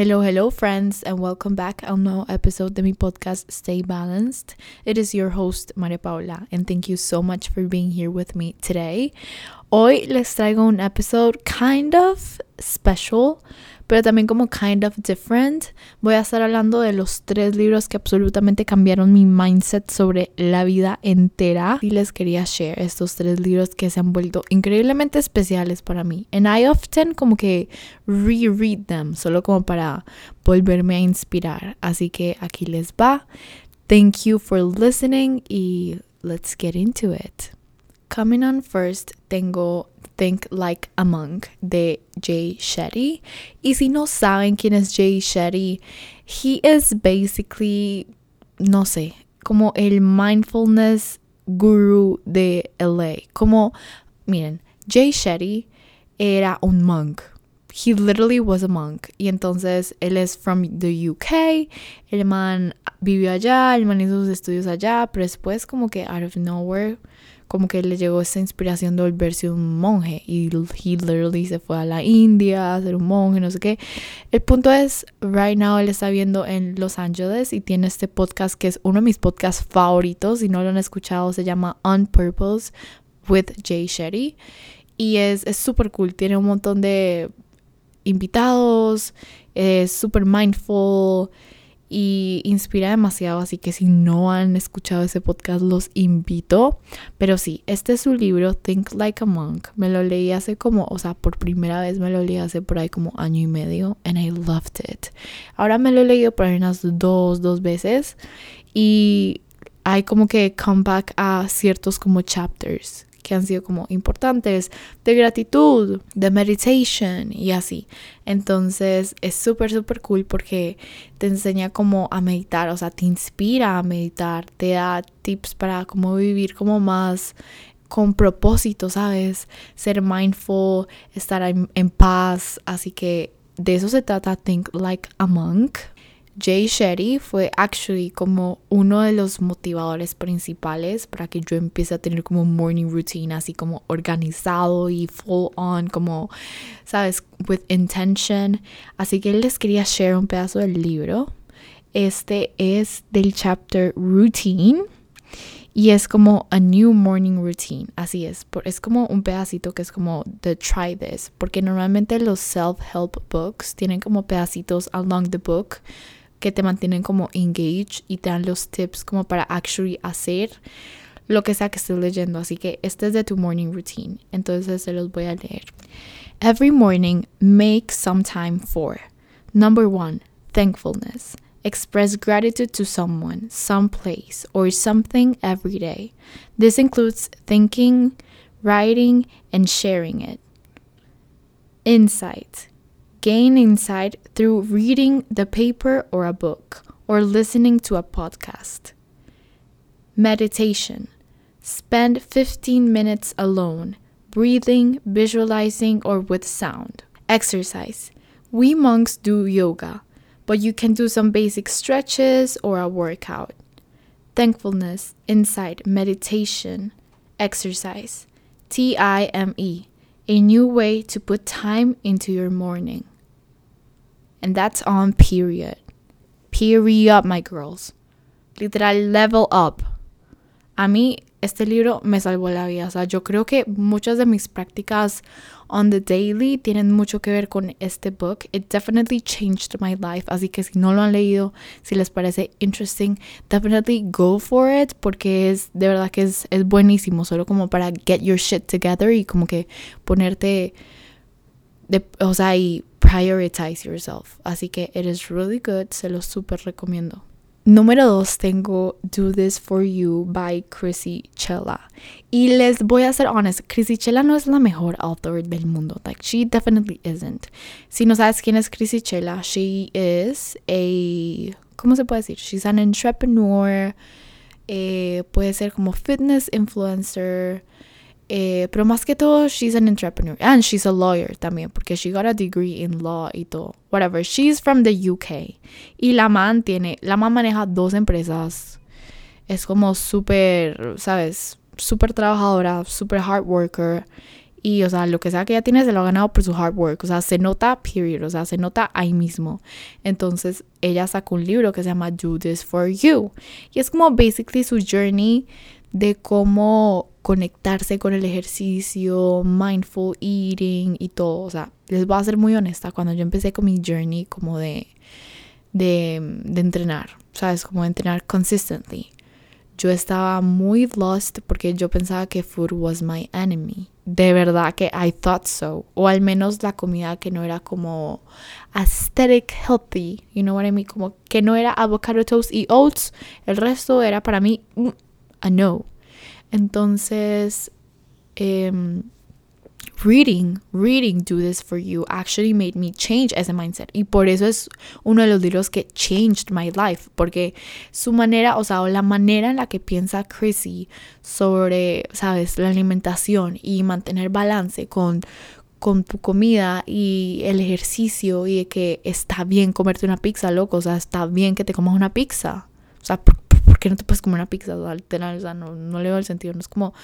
Hello, hello, friends, and welcome back a un nuevo episode de mi podcast Stay Balanced. It is your host, Maria Paula, and thank you so much for being here with me today. Hoy les traigo un episode kind of special pero también como kind of different. Voy a estar hablando de los tres libros que absolutamente cambiaron mi mindset sobre la vida entera. Y les quería share estos tres libros que se han vuelto increíblemente especiales para mí. And I often como que reread them, solo como para volverme a inspirar. Así que aquí les va. Thank you for listening y let's get into it. Coming on first, tengo Think Like a Monk de Jay Shetty. Y si no saben quién es Jay Shetty, he is basically, no sé, como el mindfulness guru de LA. Como, miren, Jay Shetty era un monk. He literally was a monk. Y entonces él es from the UK. El man vivió allá, el man hizo sus estudios allá, pero después como que out of nowhere como que le llegó esa inspiración de volverse un monje. Y he literally se fue a la India a ser un monje, no sé qué. El punto es, right now él está viendo en Los Ángeles y tiene este podcast que es uno de mis podcasts favoritos, si no lo han escuchado, se llama On Purpose with Jay Shetty. Y es súper cool, tiene un montón de invitados, es súper mindful y inspira demasiado, así que si no han escuchado ese podcast los invito. Pero sí, este es su libro Think Like a Monk. Me lo leí hace como, o sea, por primera vez me lo leí hace por ahí como año y medio and I loved it. Ahora me lo he leído por ahí unas dos, dos veces y hay como que comeback a ciertos como chapters que han sido como importantes, de gratitud, de meditation y así. Entonces es súper, súper cool porque te enseña como a meditar, o sea, te inspira a meditar, te da tips para cómo vivir como más con propósito, ¿sabes? Ser mindful, estar en, en paz. Así que de eso se trata Think Like a Monk. Jay Shetty fue actually como uno de los motivadores principales para que yo empiece a tener como morning routine así como organizado y full on como sabes with intention. Así que les quería share un pedazo del libro. Este es del chapter routine y es como a new morning routine, así es, es como un pedacito que es como the try this, porque normalmente los self-help books tienen como pedacitos along the book que te mantienen como engaged y te dan los tips como para actually hacer lo que sea que estés leyendo. Así que este es de tu morning routine. Entonces se los voy a leer. Every morning, make some time for. Number one, thankfulness. Express gratitude to someone, some place, or something every day. This includes thinking, writing, and sharing it. Insight. Gain insight through reading the paper or a book or listening to a podcast. Meditation. Spend 15 minutes alone, breathing, visualizing, or with sound. Exercise. We monks do yoga, but you can do some basic stretches or a workout. Thankfulness, insight, meditation, exercise. T I M E. A new way to put time into your morning. And that's on period. Period, my girls. Literal, level up. A mí este libro me salvó la vida. O sea, yo creo que muchas de mis prácticas on the daily tienen mucho que ver con este book. It definitely changed my life. Así que si no lo han leído, si les parece interesting, definitely go for it porque es de verdad que es, es buenísimo. Solo como para get your shit together y como que ponerte, o sea, y prioritize yourself. Así que it is really good, se lo súper recomiendo. Número dos tengo Do This For You by Chrissy Chella. Y les voy a ser honest, Chrissy Chella no es la mejor author del mundo. Like, she definitely isn't. Si no sabes quién es Chrissy Chella, she is a... ¿Cómo se puede decir? She's an entrepreneur. Eh, puede ser como fitness influencer. Eh, pero más que todo, she's an entrepreneur. And she's a lawyer también, porque she got a degree in law y todo. Whatever. She's from the UK. Y la man tiene, la man maneja dos empresas. Es como súper, ¿sabes? Súper trabajadora, súper hard worker. Y, o sea, lo que sea que ella tiene se lo ha ganado por su hard work. O sea, se nota, period. O sea, se nota ahí mismo. Entonces, ella sacó un libro que se llama Do This For You. Y es como basically su journey de cómo conectarse con el ejercicio, mindful eating y todo. O sea, les voy a ser muy honesta. Cuando yo empecé con mi journey como de, de, de entrenar, ¿sabes? Como de entrenar consistently yo estaba muy lost porque yo pensaba que food was my enemy. De verdad que I thought so. O al menos la comida que no era como aesthetic healthy. You know what I mean? Como que no era avocado toast y oats. El resto era para mí mm, a no. Entonces, eh, reading, reading Do This For You actually made me change ese mindset. Y por eso es uno de los libros que changed my life. Porque su manera, o sea, la manera en la que piensa Chrissy sobre, sabes, la alimentación y mantener balance con, con tu comida y el ejercicio y de que está bien comerte una pizza, loco. O sea, está bien que te comas una pizza. O sea, ¿por, qué no te puedes comer una pizza? O sea, no, no le veo el sentido. No es como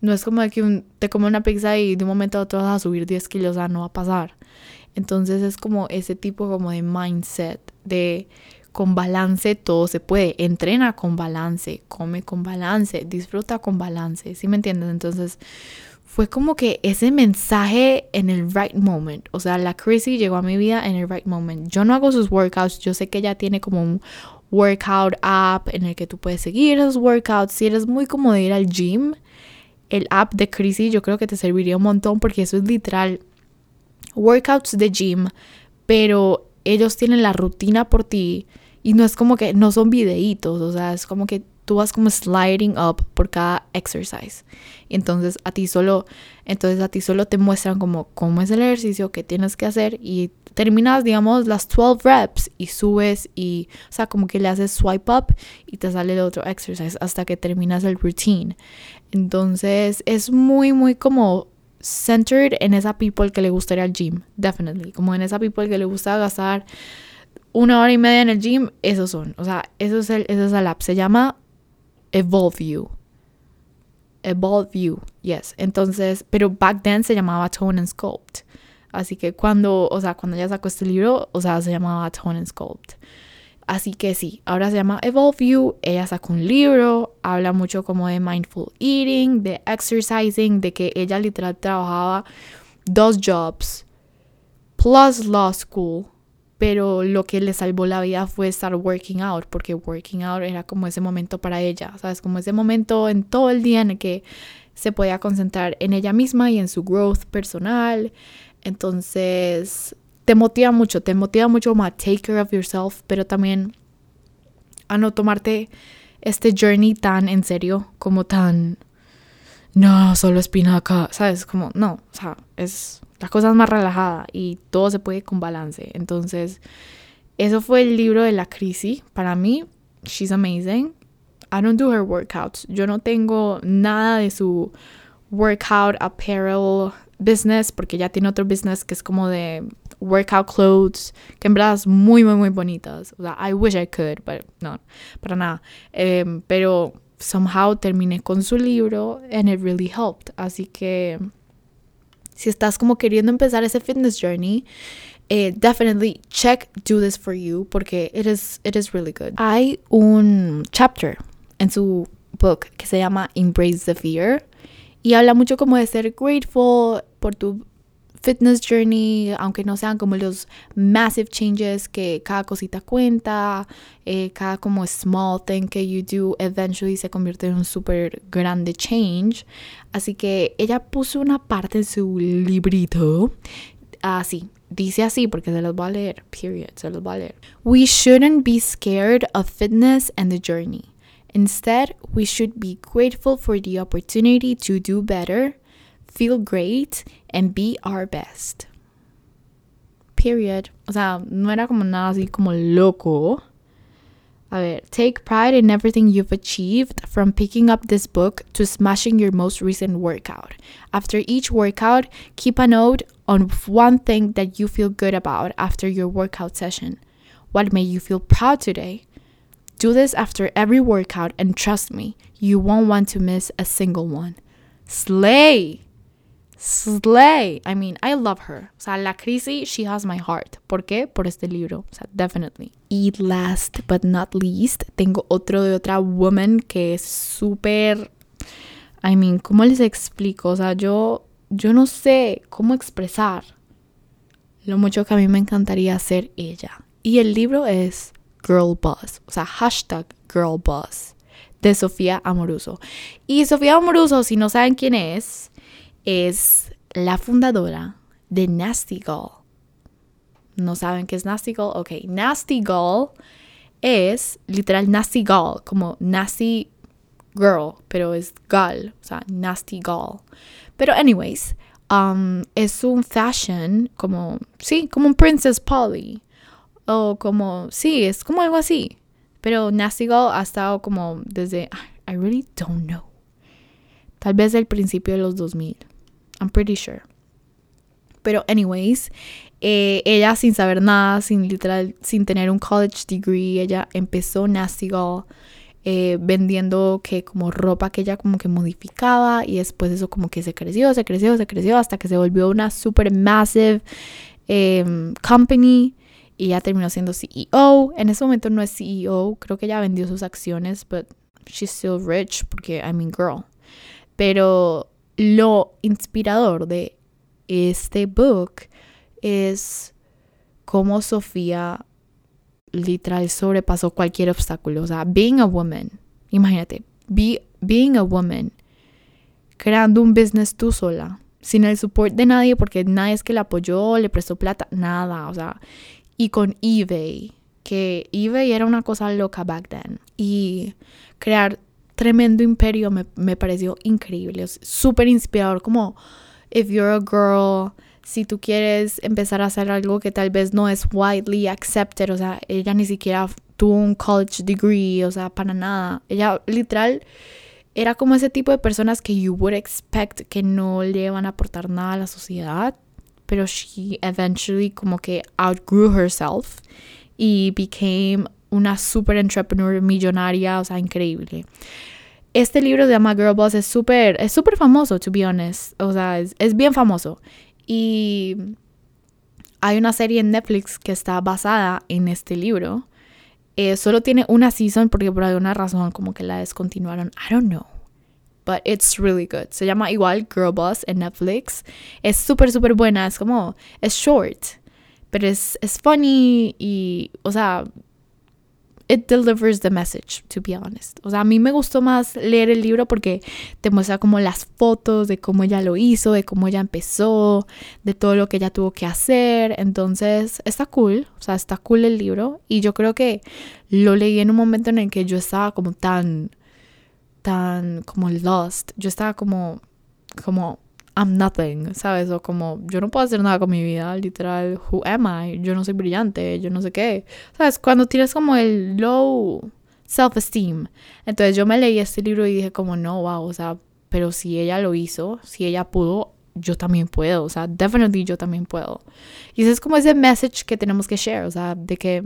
no es como que te come una pizza y de un momento a otro vas a subir 10 kilos, o sea, no va a pasar. Entonces es como ese tipo como de mindset de con balance todo se puede. Entrena con balance, come con balance, disfruta con balance, ¿sí me entiendes? Entonces fue como que ese mensaje en el right moment. O sea, la Chrissy llegó a mi vida en el right moment. Yo no hago sus workouts, yo sé que ella tiene como un workout app en el que tú puedes seguir esos workouts. Si eres muy como de ir al gym, el app de Chrissy yo creo que te serviría un montón porque eso es literal workouts de gym, pero ellos tienen la rutina por ti y no es como que no son videitos, o sea, es como que tú vas como sliding up por cada exercise. Entonces a ti solo, entonces a ti solo te muestran como cómo es el ejercicio que tienes que hacer y terminas, digamos, las 12 reps y subes y, o sea, como que le haces swipe up y te sale el otro exercise hasta que terminas el routine. Entonces es muy, muy como centered en esa people que le gustaría al gym, definitely. Como en esa people que le gusta gastar una hora y media en el gym, esos son. O sea, eso es el, eso es el app. Se llama Evolve You. Evolve You, yes. Entonces, pero back then se llamaba Tone and Sculpt. Así que cuando, o sea, cuando ella sacó este libro, o sea, se llamaba Tone and Sculpt. Así que sí, ahora se llama Evolve You. Ella sacó un libro, habla mucho como de mindful eating, de exercising, de que ella literal trabajaba dos jobs plus law school. Pero lo que le salvó la vida fue estar working out, porque working out era como ese momento para ella, ¿sabes? Como ese momento en todo el día en el que se podía concentrar en ella misma y en su growth personal, entonces, te motiva mucho, te motiva mucho a take care of yourself, pero también a no tomarte este journey tan en serio, como tan, no, solo espinaca, ¿sabes? Como, no, o sea, es, la cosa es más relajada y todo se puede con balance. Entonces, eso fue el libro de la crisis. Para mí, she's amazing. I don't do her workouts. Yo no tengo nada de su workout apparel business porque ya tiene otro business que es como de workout clothes, que en verdad es muy, muy, muy bonitas. O sea, I wish I could, but no, para nada. Em, pero somehow terminé con su libro and it really helped. Así que si estás como queriendo empezar ese fitness journey, eh, definitely check Do This For You porque it is, it is really good. Hay un chapter en su book que se llama Embrace the Fear y habla mucho como de ser grateful por tu fitness journey, aunque no sean como los massive changes que cada cosita cuenta, eh, cada como small thing que you do eventually se convierte en un súper grande change. Así que ella puso una parte en su librito, así, dice así porque se los voy a leer, period, se los voy a leer. We shouldn't be scared of fitness and the journey. Instead, we should be grateful for the opportunity to do better, feel great, and be our best. Period. O sea, no era como nada así como loco. A ver, take pride in everything you've achieved from picking up this book to smashing your most recent workout. After each workout, keep a note on one thing that you feel good about after your workout session. What made you feel proud today? Do this after every workout, and trust me, you won't want to miss a single one. Slay! Slay. I mean, I love her. O sea, la crisis, she has my heart. ¿Por qué? Por este libro. O sea, definitely. Y last but not least, tengo otro de otra woman que es súper. I mean, ¿cómo les explico? O sea, yo, yo no sé cómo expresar lo mucho que a mí me encantaría ser ella. Y el libro es Girl Boss. O sea, hashtag Girl Boss de Sofía Amoruso. Y Sofía Amoruso, si no saben quién es, es la fundadora de Nasty Girl. ¿No saben qué es Nasty Girl? Ok, Nasty Girl es literal Nasty Girl, como Nasty Girl, pero es girl, o sea, Nasty Girl. Pero anyways, um, es un fashion como, sí, como un Princess Polly. O como, sí, es como algo así. Pero Nasty Girl ha estado como desde, I really don't know. Tal vez el principio de los 2000. I'm pretty sure. Pero anyways, eh, ella sin saber nada, sin literal, sin tener un college degree, ella empezó Nasty Girl eh, vendiendo que como ropa que ella como que modificaba y después eso como que se creció, se creció, se creció hasta que se volvió una super massive em, company y ya terminó siendo CEO. En ese momento no es CEO, creo que ella vendió sus acciones, but she's still rich porque I mean girl. Pero lo inspirador de este book es cómo Sofía literal sobrepasó cualquier obstáculo. O sea, being a woman, imagínate, being a woman, creando un business tú sola, sin el support de nadie, porque nadie es que le apoyó, le prestó plata, nada. O sea, y con eBay, que eBay era una cosa loca back then. Y crear tremendo imperio me, me pareció increíble, súper inspirador, como if you're a girl, si tú quieres empezar a hacer algo que tal vez no es widely accepted, o sea, ella ni siquiera tuvo un college degree, o sea, para nada. Ella literal era como ese tipo de personas que you would expect que no le van a aportar nada a la sociedad, pero she eventually como que outgrew herself y became una super entrepreneur millonaria, o sea, increíble. Este libro se llama Girl Boss, es súper es super famoso, to be honest, o sea, es, es bien famoso. Y hay una serie en Netflix que está basada en este libro. Eh, solo tiene una season porque por alguna razón como que la descontinuaron. I don't know. But it's really good. Se llama igual Girl Boss en Netflix. Es súper, súper buena. Es como, es short. Pero es, es funny y, o sea, it delivers the message, to be honest. O sea, a mí me gustó más leer el libro porque te muestra como las fotos de cómo ella lo hizo, de cómo ella empezó, de todo lo que ella tuvo que hacer. Entonces, está cool, o sea, está cool el libro. Y yo creo que lo leí en un momento en el que yo estaba como tan, tan, como lost. Yo estaba como, como I'm nothing, ¿sabes? O como, yo no puedo hacer nada con mi vida, literal, who am I? Yo no soy brillante, yo no sé qué. ¿Sabes? Cuando tienes como el low self-esteem. Entonces yo me leí este libro y dije como, no, wow, o sea, pero si ella lo hizo, si ella pudo, yo también puedo, o sea, definitely yo también puedo. Y ese es como ese message que tenemos que share, o sea, de que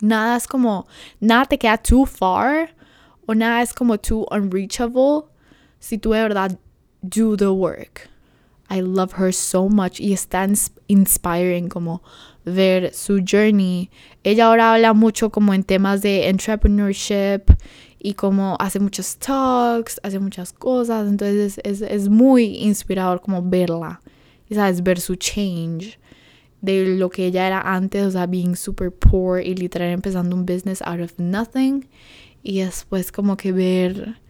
nada es como, nada te queda too far o nada es como too unreachable si tú de verdad do the work. I love her so much y es tan inspiring como ver su journey. Ella ahora habla mucho como en temas de entrepreneurship y como hace muchos talks, hace muchas cosas, entonces es, es muy inspirador como verla, y sabes, ver su change de lo que ella era antes, o sea, being super poor y literal empezando un business out of nothing y después como que ver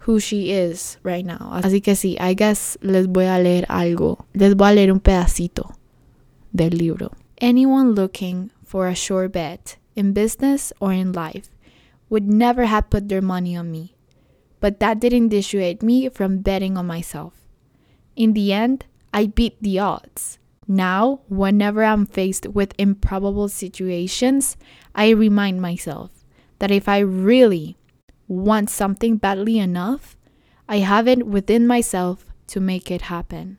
who she is right now. Así que sí, I guess les voy a leer algo. Les voy a leer un pedacito del libro. Anyone looking for a sure bet in business or in life would never have put their money on me. But that didn't dissuade me from betting on myself. In the end, I beat the odds. Now, whenever I'm faced with improbable situations, I remind myself that if I really want something badly enough, I have it within myself to make it happen.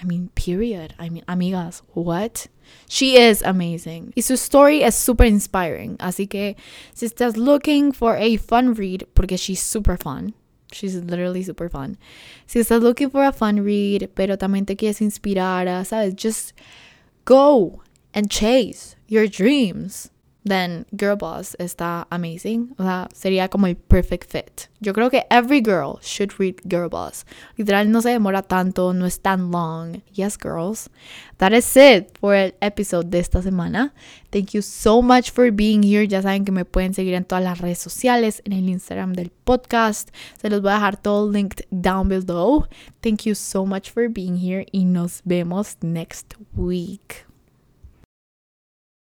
I mean, period. I mean, amigas, what? She is amazing. Y su story is super inspiring. Así que si estás looking for a fun read, porque she's super fun, She's literally super fun. Si estás looking for a fun read, pero también te quieres inspirar, ¿sabes? Just go and chase your dreams then Girl Boss está amazing. O sea, sería como el perfect fit. Yo creo que every girl should read Girl Boss. Literal, no se demora tanto, no es tan long. Yes, girls. That is it for el episode de esta semana. Thank you so much for being here. Ya saben que me pueden seguir en todas las redes sociales, en el Instagram del podcast. Se los voy a dejar todo linked down below. Thank you so much for being here y nos vemos next week.